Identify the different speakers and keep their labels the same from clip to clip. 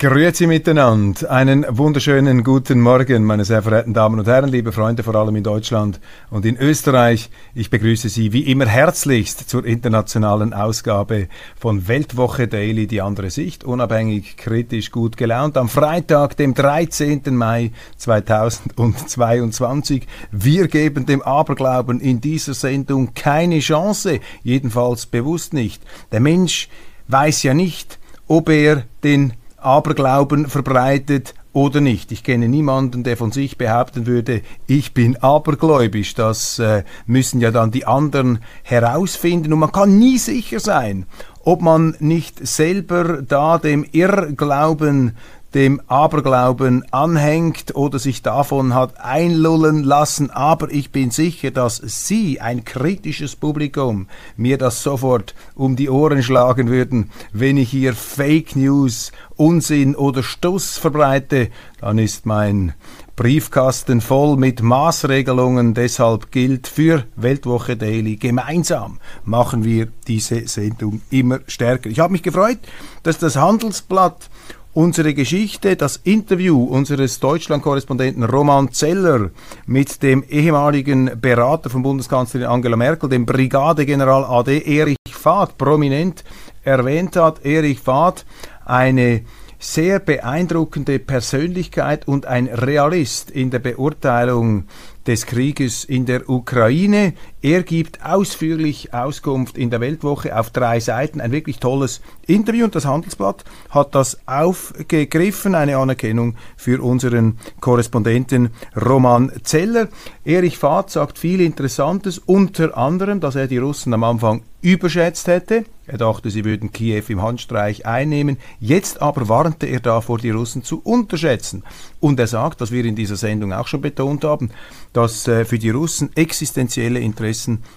Speaker 1: Grüezi miteinander. Einen wunderschönen guten Morgen, meine sehr verehrten Damen und Herren, liebe Freunde, vor allem in Deutschland und in Österreich. Ich begrüße Sie wie immer herzlichst zur internationalen Ausgabe von Weltwoche Daily, die andere Sicht, unabhängig, kritisch, gut gelaunt, am Freitag, dem 13. Mai 2022. Wir geben dem Aberglauben in dieser Sendung keine Chance, jedenfalls bewusst nicht. Der Mensch weiß ja nicht, ob er den Aberglauben verbreitet oder nicht. Ich kenne niemanden, der von sich behaupten würde, ich bin abergläubisch. Das äh, müssen ja dann die anderen herausfinden und man kann nie sicher sein, ob man nicht selber da dem Irrglauben dem Aberglauben anhängt oder sich davon hat einlullen lassen. Aber ich bin sicher, dass Sie, ein kritisches Publikum, mir das sofort um die Ohren schlagen würden, wenn ich hier Fake News, Unsinn oder Stuss verbreite. Dann ist mein Briefkasten voll mit Maßregelungen. Deshalb gilt für Weltwoche Daily gemeinsam machen wir diese Sendung immer stärker. Ich habe mich gefreut, dass das Handelsblatt unsere Geschichte, das Interview unseres Deutschland-Korrespondenten Roman Zeller mit dem ehemaligen Berater von Bundeskanzlerin Angela Merkel, dem Brigadegeneral AD Erich Fahd, prominent erwähnt hat. Erich Fahd, eine sehr beeindruckende Persönlichkeit und ein Realist in der Beurteilung des Krieges in der Ukraine. Er gibt ausführlich Auskunft in der Weltwoche auf drei Seiten. Ein wirklich tolles Interview und das Handelsblatt hat das aufgegriffen. Eine Anerkennung für unseren Korrespondenten Roman Zeller. Erich Fahd sagt viel Interessantes, unter anderem, dass er die Russen am Anfang überschätzt hätte. Er dachte, sie würden Kiew im Handstreich einnehmen. Jetzt aber warnte er davor, die Russen zu unterschätzen. Und er sagt, was wir in dieser Sendung auch schon betont haben, dass äh, für die Russen existenzielle Interessen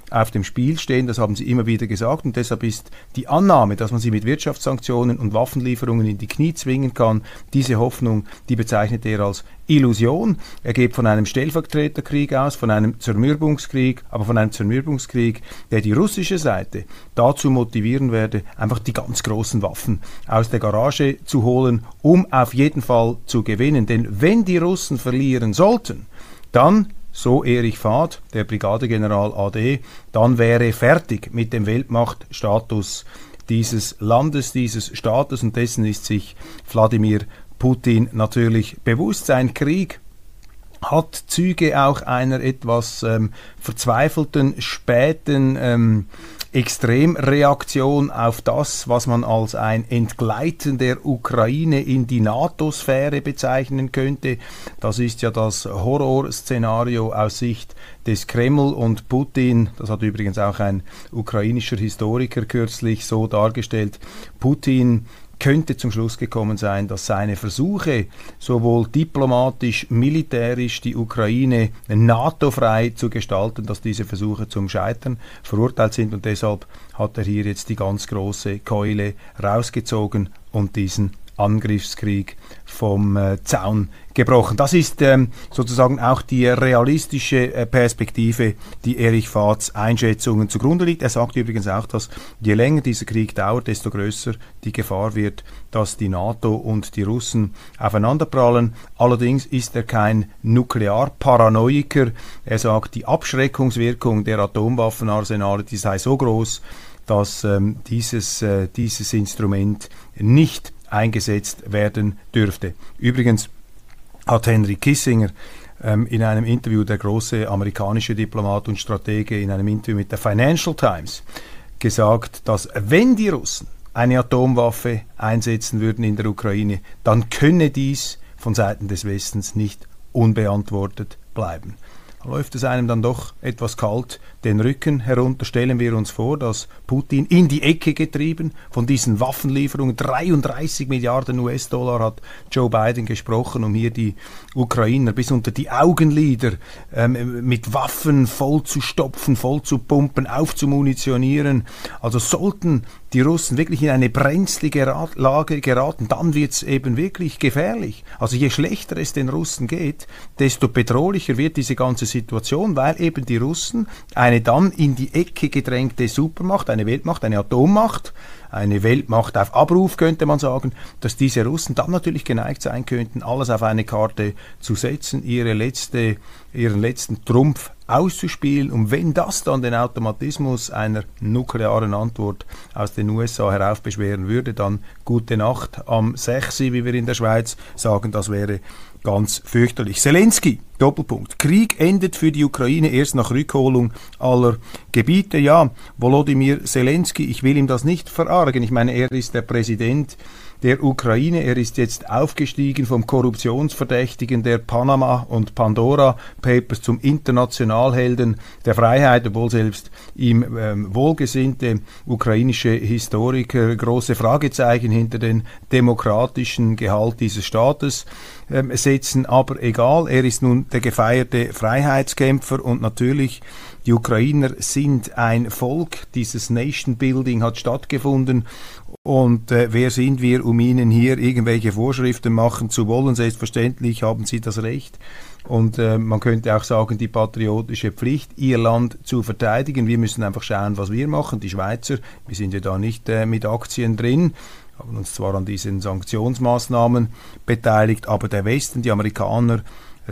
Speaker 1: auf dem Spiel stehen. Das haben sie immer wieder gesagt. Und deshalb ist die Annahme, dass man sie mit Wirtschaftssanktionen und Waffenlieferungen in die Knie zwingen kann, diese Hoffnung, die bezeichnet er als Illusion. Er geht von einem Stellvertreterkrieg aus, von einem Zermürbungskrieg, aber von einem Zermürbungskrieg, der die russische Seite dazu motivieren werde, einfach die ganz großen Waffen aus der Garage zu holen, um auf jeden Fall zu gewinnen. Denn wenn die Russen verlieren sollten, dann so Erich Fahd, der Brigadegeneral AD, dann wäre fertig mit dem Weltmachtstatus dieses Landes, dieses Staates und dessen ist sich Wladimir Putin natürlich bewusst. Sein Krieg hat Züge auch einer etwas ähm, verzweifelten, späten ähm, Extremreaktion auf das, was man als ein Entgleiten der Ukraine in die NATO-Sphäre bezeichnen könnte. Das ist ja das Horrorszenario aus Sicht des Kreml und Putin. Das hat übrigens auch ein ukrainischer Historiker kürzlich so dargestellt. Putin könnte zum Schluss gekommen sein, dass seine Versuche, sowohl diplomatisch, militärisch die Ukraine NATO-frei zu gestalten, dass diese Versuche zum Scheitern verurteilt sind. Und deshalb hat er hier jetzt die ganz große Keule rausgezogen und diesen Angriffskrieg vom äh, Zaun gebrochen. Das ist ähm, sozusagen auch die realistische äh, Perspektive, die Erich Fahds Einschätzungen zugrunde liegt. Er sagt übrigens auch, dass je länger dieser Krieg dauert, desto größer die Gefahr wird, dass die NATO und die Russen aufeinanderprallen. Allerdings ist er kein Nuklearparanoiker. Er sagt, die Abschreckungswirkung der Atomwaffenarsenale, die sei so groß, dass ähm, dieses, äh, dieses Instrument nicht eingesetzt werden dürfte. Übrigens hat Henry Kissinger ähm, in einem Interview, der große amerikanische Diplomat und Stratege, in einem Interview mit der Financial Times gesagt, dass wenn die Russen eine Atomwaffe einsetzen würden in der Ukraine, dann könne dies von Seiten des Westens nicht unbeantwortet bleiben läuft es einem dann doch etwas kalt den Rücken herunter. Stellen wir uns vor, dass Putin in die Ecke getrieben von diesen Waffenlieferungen, 33 Milliarden US-Dollar hat Joe Biden gesprochen, um hier die Ukrainer bis unter die Augenlider ähm, mit Waffen voll zu stopfen, voll zu pumpen, aufzumunitionieren. Also sollten die Russen wirklich in eine brenzlige Lage geraten, dann wird es eben wirklich gefährlich. Also je schlechter es den Russen geht, desto bedrohlicher wird diese ganze Situation, weil eben die Russen eine dann in die Ecke gedrängte Supermacht, eine Weltmacht, eine Atommacht, eine Weltmacht auf Abruf, könnte man sagen, dass diese Russen dann natürlich geneigt sein könnten, alles auf eine Karte zu setzen, ihre letzte, ihren letzten Trumpf auszuspielen. Und wenn das dann den Automatismus einer nuklearen Antwort aus den USA heraufbeschweren würde, dann gute Nacht am 6, wie wir in der Schweiz sagen, das wäre ganz fürchterlich. Zelensky, Doppelpunkt. Krieg endet für die Ukraine erst nach Rückholung aller Gebiete. Ja, Volodymyr Zelensky, ich will ihm das nicht verargen. Ich meine, er ist der Präsident der Ukraine. Er ist jetzt aufgestiegen vom Korruptionsverdächtigen der Panama- und Pandora-Papers zum Internationalhelden der Freiheit, obwohl selbst ihm ähm, wohlgesinnte ukrainische Historiker große Fragezeichen hinter den demokratischen Gehalt dieses Staates ähm, setzen. Aber egal, er ist nun der gefeierte Freiheitskämpfer und natürlich die Ukrainer sind ein Volk. Dieses Nation Building hat stattgefunden und äh, wer sind wir, um Ihnen hier irgendwelche Vorschriften machen zu wollen? Selbstverständlich haben Sie das Recht. Und äh, man könnte auch sagen, die patriotische Pflicht, ihr Land zu verteidigen. Wir müssen einfach schauen, was wir machen. Die Schweizer, wir sind ja da nicht äh, mit Aktien drin, haben uns zwar an diesen Sanktionsmaßnahmen beteiligt, aber der Westen, die Amerikaner,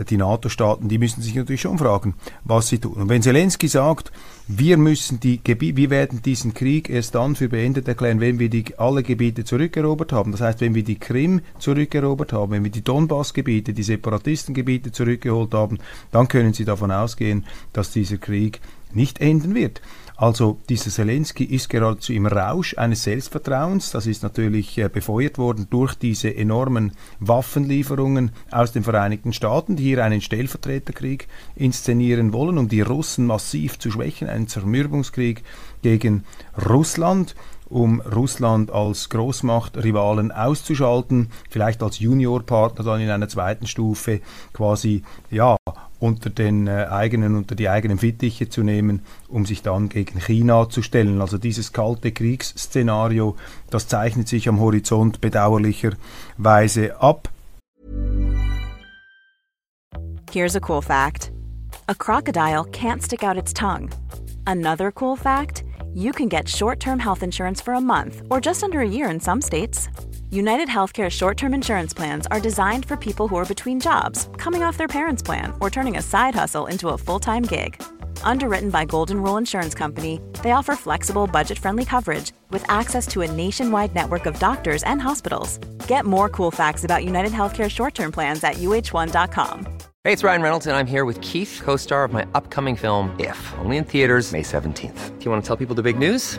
Speaker 1: die NATO-Staaten, die müssen sich natürlich schon fragen, was sie tun. Und wenn Zelensky sagt, wir müssen die Gebiete, wir werden diesen Krieg erst dann für beendet erklären, wenn wir die, alle Gebiete zurückerobert haben. Das heißt, wenn wir die Krim zurückerobert haben, wenn wir die Donbass-Gebiete, die Separatistengebiete zurückgeholt haben, dann können Sie davon ausgehen, dass dieser Krieg nicht enden wird. Also dieser Zelensky ist geradezu im Rausch eines Selbstvertrauens. Das ist natürlich äh, befeuert worden durch diese enormen Waffenlieferungen aus den Vereinigten Staaten, die hier einen Stellvertreterkrieg inszenieren wollen, um die Russen massiv zu schwächen, einen Zermürbungskrieg gegen Russland um Russland als Großmachtrivalen auszuschalten, vielleicht als Juniorpartner dann in einer zweiten Stufe quasi ja unter den äh, eigenen, unter die eigenen Fittiche zu nehmen, um sich dann gegen China zu stellen. Also dieses kalte Kriegsszenario, das zeichnet sich am Horizont bedauerlicherweise ab.
Speaker 2: Here's a cool fact. A crocodile can't stick out its tongue. Another cool fact, you can get short-term health insurance for a month or just under a year in some states. United Healthcare short term insurance plans are designed for people who are between jobs, coming off their parents' plan, or turning a side hustle into a full time gig. Underwritten by Golden Rule Insurance Company, they offer flexible, budget friendly coverage with access to a nationwide network of doctors and hospitals. Get more cool facts about United Healthcare short term plans at uh1.com.
Speaker 3: Hey, it's Ryan Reynolds, and I'm here with Keith, co star of my upcoming film, If, only in theaters, May 17th. Do you want to tell people the big news?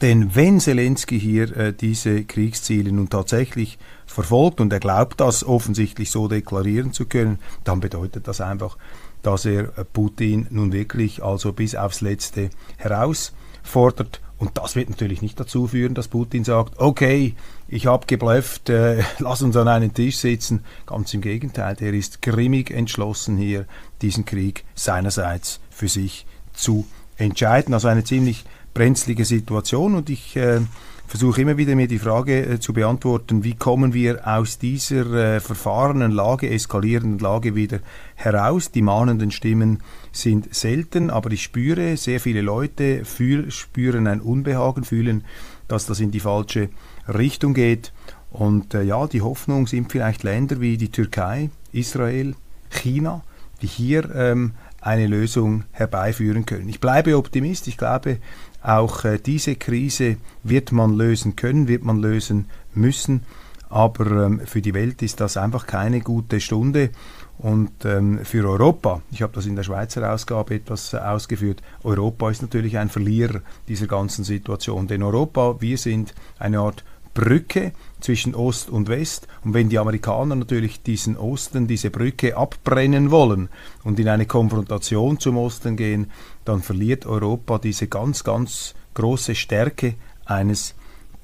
Speaker 1: Denn wenn Zelensky hier äh, diese Kriegsziele nun tatsächlich verfolgt und er glaubt das offensichtlich so deklarieren zu können, dann bedeutet das einfach, dass er Putin nun wirklich also bis aufs Letzte herausfordert. Und das wird natürlich nicht dazu führen, dass Putin sagt, okay, ich habe geblufft, äh, lass uns an einen Tisch sitzen. Ganz im Gegenteil, er ist grimmig entschlossen hier, diesen Krieg seinerseits für sich zu entscheiden. Also eine ziemlich brenzlige Situation und ich äh, versuche immer wieder mir die Frage äh, zu beantworten, wie kommen wir aus dieser äh, verfahrenen Lage, eskalierenden Lage wieder heraus. Die mahnenden Stimmen sind selten, aber ich spüre, sehr viele Leute fühl, spüren ein Unbehagen, fühlen, dass das in die falsche Richtung geht. Und äh, ja, die Hoffnung sind vielleicht Länder wie die Türkei, Israel, China, die hier ähm, eine Lösung herbeiführen können. Ich bleibe Optimist. Ich glaube, auch äh, diese Krise wird man lösen können, wird man lösen müssen. Aber ähm, für die Welt ist das einfach keine gute Stunde. Und ähm, für Europa, ich habe das in der Schweizer Ausgabe etwas äh, ausgeführt, Europa ist natürlich ein Verlierer dieser ganzen Situation. Denn Europa, wir sind eine Art Brücke zwischen Ost und West. Und wenn die Amerikaner natürlich diesen Osten, diese Brücke abbrennen wollen und in eine Konfrontation zum Osten gehen, dann verliert Europa diese ganz, ganz große Stärke eines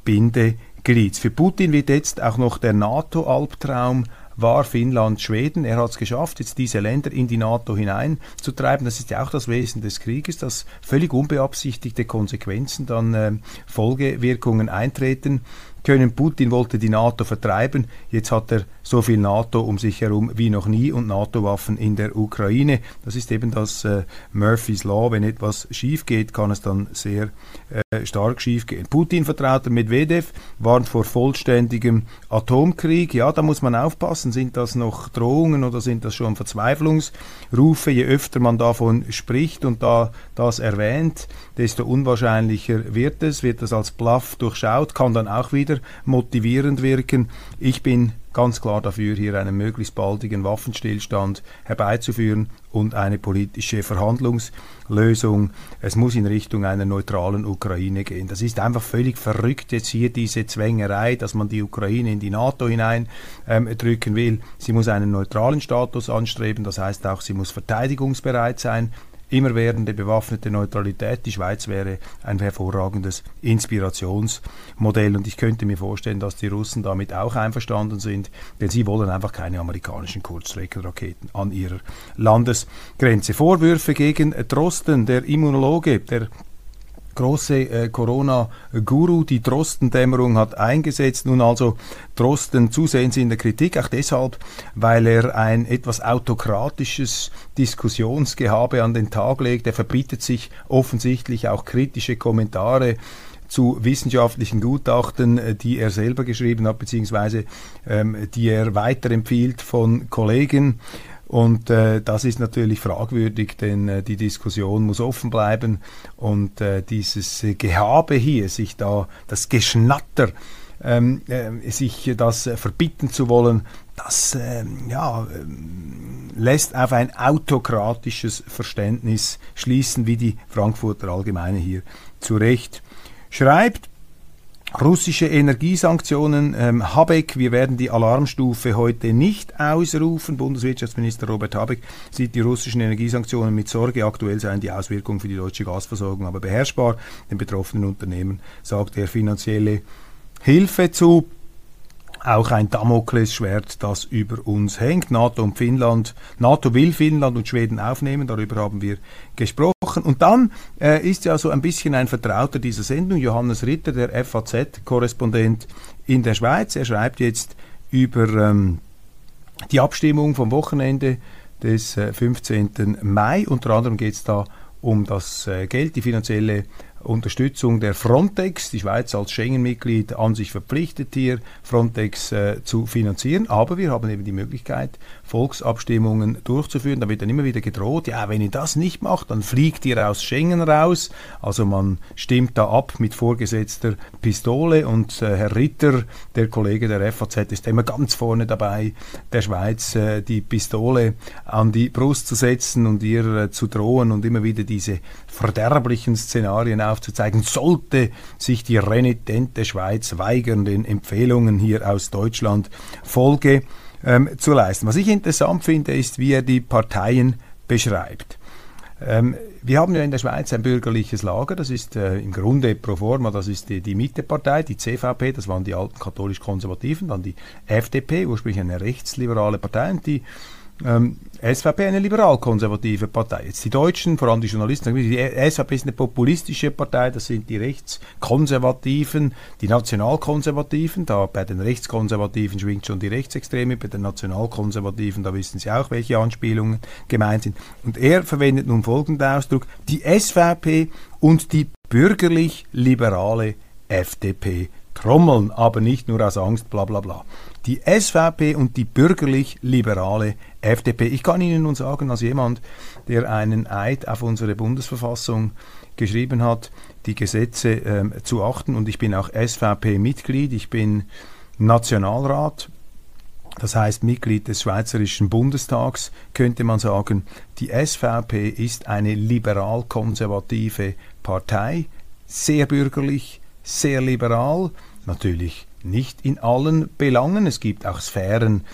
Speaker 1: Bindeglieds. Für Putin wird jetzt auch noch der NATO-Albtraum war Finnland, Schweden. Er hat es geschafft, jetzt diese Länder in die NATO hineinzutreiben. Das ist ja auch das Wesen des Krieges, dass völlig unbeabsichtigte Konsequenzen dann äh, Folgewirkungen eintreten können. Putin wollte die NATO vertreiben. Jetzt hat er so viel NATO um sich herum wie noch nie und NATO-Waffen in der Ukraine. Das ist eben das äh, Murphy's Law. Wenn etwas schief geht, kann es dann sehr äh, stark schief gehen. Putin-Vertrauter Medvedev warnt vor vollständigem Atomkrieg. Ja, da muss man aufpassen. Sind das noch Drohungen oder sind das schon Verzweiflungsrufe? Je öfter man davon spricht und da das erwähnt, desto unwahrscheinlicher wird es, wird das als Bluff durchschaut, kann dann auch wieder motivierend wirken. Ich bin ganz klar dafür, hier einen möglichst baldigen Waffenstillstand herbeizuführen und eine politische Verhandlungslösung. Es muss in Richtung einer neutralen Ukraine gehen. Das ist einfach völlig verrückt jetzt hier diese Zwängerei, dass man die Ukraine in die NATO hinein ähm, drücken will. Sie muss einen neutralen Status anstreben, das heißt auch, sie muss verteidigungsbereit sein immerwährende bewaffnete Neutralität. Die Schweiz wäre ein hervorragendes Inspirationsmodell und ich könnte mir vorstellen, dass die Russen damit auch einverstanden sind, denn sie wollen einfach keine amerikanischen Kurzstreckenraketen an ihrer Landesgrenze. Vorwürfe gegen Drosten, der Immunologe, der große äh, Corona-Guru. Die Drostendämmerung hat eingesetzt. Nun also Drosten zusehends in der Kritik, auch deshalb, weil er ein etwas autokratisches Diskussionsgehabe an den Tag legt. Er verbietet sich offensichtlich auch kritische Kommentare zu wissenschaftlichen Gutachten, äh, die er selber geschrieben hat, beziehungsweise ähm, die er weiterempfiehlt von Kollegen. Und äh, das ist natürlich fragwürdig, denn äh, die Diskussion muss offen bleiben und äh, dieses äh, Gehabe hier, sich da das Geschnatter, ähm, äh, sich das äh, verbieten zu wollen, das ähm, ja, ähm, lässt auf ein autokratisches Verständnis schließen, wie die Frankfurter Allgemeine hier zu Recht schreibt. Russische Energiesanktionen. Ähm, Habeck, wir werden die Alarmstufe heute nicht ausrufen. Bundeswirtschaftsminister Robert Habeck sieht die russischen Energiesanktionen mit Sorge. Aktuell seien die Auswirkungen für die deutsche Gasversorgung aber beherrschbar. Den betroffenen Unternehmen sagt er finanzielle Hilfe zu auch ein Damoklesschwert, das über uns hängt. NATO und Finnland, NATO will Finnland und Schweden aufnehmen, darüber haben wir gesprochen. Und dann äh, ist ja so ein bisschen ein Vertrauter dieser Sendung, Johannes Ritter, der FAZ-Korrespondent in der Schweiz. Er schreibt jetzt über ähm, die Abstimmung vom Wochenende des äh, 15. Mai. Unter anderem geht es da um das äh, Geld, die finanzielle Unterstützung der Frontex, die Schweiz als Schengen-Mitglied an sich verpflichtet hier, Frontex äh, zu finanzieren. Aber wir haben eben die Möglichkeit, Volksabstimmungen durchzuführen. Da wird dann immer wieder gedroht, ja, wenn ihr das nicht macht, dann fliegt ihr aus Schengen raus. Also man stimmt da ab mit vorgesetzter Pistole und äh, Herr Ritter, der Kollege der FAZ, ist immer ganz vorne dabei, der Schweiz äh, die Pistole an die Brust zu setzen und ihr äh, zu drohen und immer wieder diese verderblichen Szenarien aufzuzeigen, sollte sich die renitente Schweiz weigern, den Empfehlungen hier aus Deutschland Folge ähm, zu leisten. Was ich interessant finde, ist, wie er die Parteien beschreibt. Ähm, wir haben ja in der Schweiz ein bürgerliches Lager, das ist äh, im Grunde pro forma, das ist die, die Mittepartei, die CVP, das waren die alten katholisch-konservativen, dann die FDP, ursprünglich eine rechtsliberale Partei, und die ähm, SVP eine liberal-konservative Partei. Jetzt die Deutschen, vor allem die Journalisten, die SVP ist eine populistische Partei, das sind die Rechtskonservativen, die Nationalkonservativen, da bei den Rechtskonservativen schwingt schon die Rechtsextreme, bei den Nationalkonservativen, da wissen Sie auch, welche Anspielungen gemeint sind. Und er verwendet nun folgenden Ausdruck, die SVP und die bürgerlich-liberale FDP trommeln, aber nicht nur aus Angst, bla bla bla. Die SVP und die bürgerlich-liberale FDP. Ich kann Ihnen nun sagen, als jemand, der einen Eid auf unsere Bundesverfassung geschrieben hat, die Gesetze ähm, zu achten. Und ich bin auch SVP-Mitglied, ich bin Nationalrat, das heißt Mitglied des Schweizerischen Bundestags, könnte man sagen, die SVP ist eine liberal-konservative Partei, sehr bürgerlich, sehr liberal, natürlich nicht in allen Belangen. Es gibt auch Sphären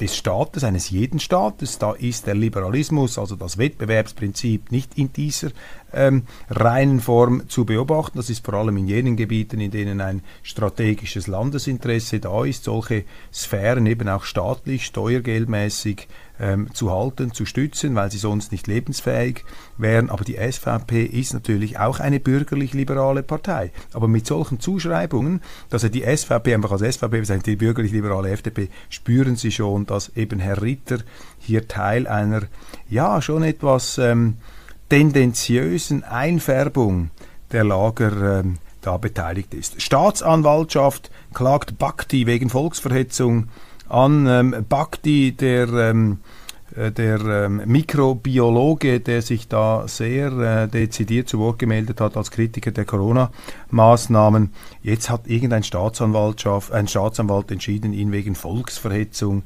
Speaker 1: des Staates, eines jeden Staates. Da ist der Liberalismus, also das Wettbewerbsprinzip, nicht in dieser ähm, reinen Form zu beobachten. Das ist vor allem in jenen Gebieten, in denen ein strategisches Landesinteresse da ist, solche Sphären eben auch staatlich, steuergeldmäßig ähm, zu halten, zu stützen, weil sie sonst nicht lebensfähig wären. Aber die SVP ist natürlich auch eine bürgerlich-liberale Partei. Aber mit solchen Zuschreibungen, dass er die SVP einfach als SVP bezeichnet, die bürgerlich-liberale FDP, spüren Sie schon, dass eben Herr Ritter hier Teil einer, ja, schon etwas ähm, tendenziösen Einfärbung der Lager ähm, da beteiligt ist. Staatsanwaltschaft klagt Bhakti wegen Volksverhetzung an. Ähm, Bhakti, der, ähm, äh, der ähm, Mikrobiologe, der sich da sehr äh, dezidiert zu Wort gemeldet hat als Kritiker der Corona-Maßnahmen. Jetzt hat irgendein Staatsanwaltschaft, ein Staatsanwalt entschieden, ihn wegen Volksverhetzung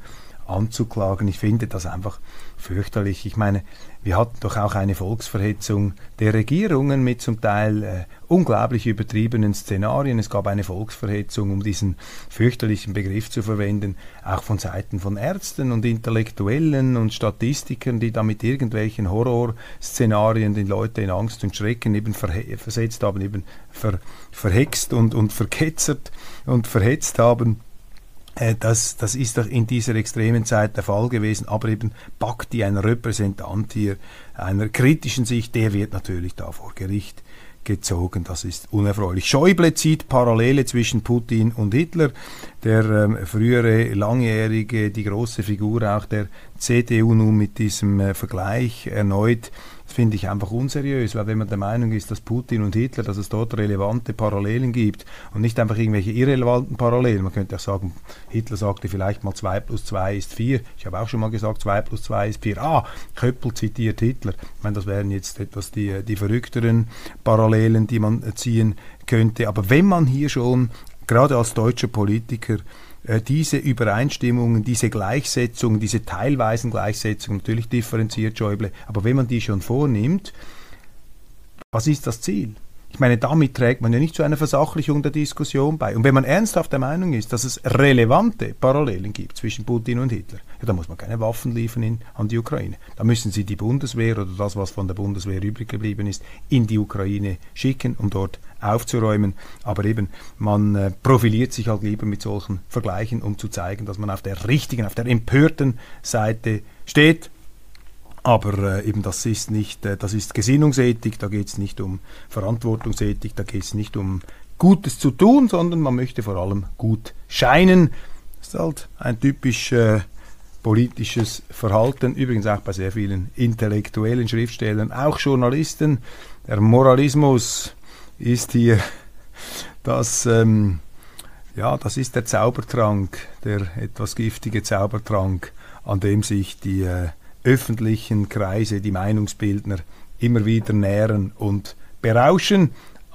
Speaker 1: anzuklagen. Ich finde das einfach fürchterlich. Ich meine, wir hatten doch auch eine Volksverhetzung der Regierungen mit zum Teil äh, unglaublich übertriebenen Szenarien. Es gab eine Volksverhetzung, um diesen fürchterlichen Begriff zu verwenden, auch von Seiten von Ärzten und Intellektuellen und Statistikern, die da mit irgendwelchen Horrorszenarien den Leute in Angst und Schrecken eben versetzt haben, eben ver verhext und, und verketzert und verhetzt haben. Äh, das, das ist doch in dieser extremen Zeit der Fall gewesen, aber eben Bakti, ein Repräsentant hier einer kritischen Sicht, der wird natürlich da vor Gericht gezogen. Das ist unerfreulich. Schäuble zieht Parallele zwischen Putin und Hitler. Der ähm, frühere langjährige, die große Figur auch der CDU nun mit diesem äh, Vergleich erneut das finde ich einfach unseriös, weil wenn man der Meinung ist, dass Putin und Hitler, dass es dort relevante Parallelen gibt und nicht einfach irgendwelche irrelevanten Parallelen. Man könnte auch sagen, Hitler sagte vielleicht mal 2 plus 2 ist 4. Ich habe auch schon mal gesagt, 2 plus 2 ist 4. Ah, Köppel zitiert Hitler. Ich meine, das wären jetzt etwas die, die verrückteren Parallelen, die man ziehen könnte. Aber wenn man hier schon gerade als deutscher Politiker diese Übereinstimmungen, diese Gleichsetzungen, diese teilweisen Gleichsetzungen, natürlich differenziert Schäuble, aber wenn man die schon vornimmt, was ist das Ziel? Ich meine, damit trägt man ja nicht zu einer Versachlichung der Diskussion bei. Und wenn man ernsthaft der Meinung ist, dass es relevante Parallelen gibt zwischen Putin und Hitler, ja, dann muss man keine Waffen liefern in, an die Ukraine. Da müssen sie die Bundeswehr oder das, was von der Bundeswehr übrig geblieben ist, in die Ukraine schicken, um dort aufzuräumen. Aber eben, man äh, profiliert sich halt lieber mit solchen Vergleichen, um zu zeigen, dass man auf der richtigen, auf der empörten Seite steht aber äh, eben das ist nicht, äh, das ist Gesinnungsethik, da geht es nicht um Verantwortungsethik, da geht es nicht um Gutes zu tun, sondern man möchte vor allem gut scheinen. Das ist halt ein typisch äh, politisches Verhalten, übrigens auch bei sehr vielen intellektuellen Schriftstellern, auch Journalisten. Der Moralismus ist hier das, ähm, ja, das ist der Zaubertrank, der etwas giftige Zaubertrank, an dem sich die äh, öffentlichen Kreise, die Meinungsbildner immer wieder nähren und berauschen.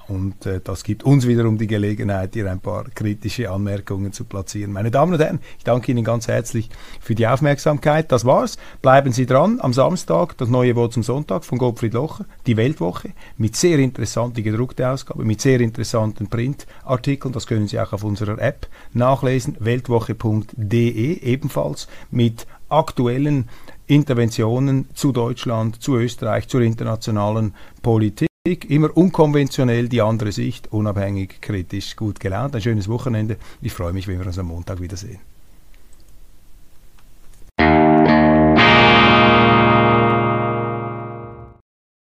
Speaker 1: Und äh, das gibt uns wiederum die Gelegenheit, hier ein paar kritische Anmerkungen zu platzieren. Meine Damen und Herren, ich danke Ihnen ganz herzlich für die Aufmerksamkeit. Das war's. Bleiben Sie dran. Am Samstag das neue Wort zum Sonntag von Gottfried Locher, die Weltwoche, mit sehr interessanter gedruckte Ausgabe, mit sehr interessanten Printartikeln. Das können Sie auch auf unserer App nachlesen. Weltwoche.de ebenfalls mit aktuellen Interventionen zu Deutschland, zu Österreich, zur internationalen Politik. Immer unkonventionell, die andere Sicht, unabhängig, kritisch, gut gelaunt. Ein schönes Wochenende. Ich freue mich, wenn wir uns am Montag wiedersehen.